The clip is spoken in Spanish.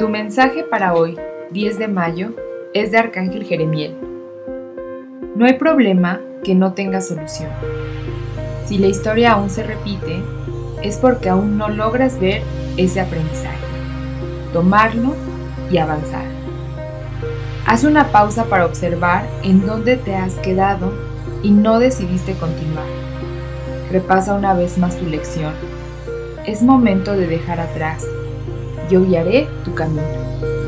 Tu mensaje para hoy, 10 de mayo, es de Arcángel Jeremiel. No hay problema que no tenga solución. Si la historia aún se repite, es porque aún no logras ver ese aprendizaje, tomarlo y avanzar. Haz una pausa para observar en dónde te has quedado y no decidiste continuar. Repasa una vez más tu lección. Es momento de dejar atrás yo guiaré tu camino.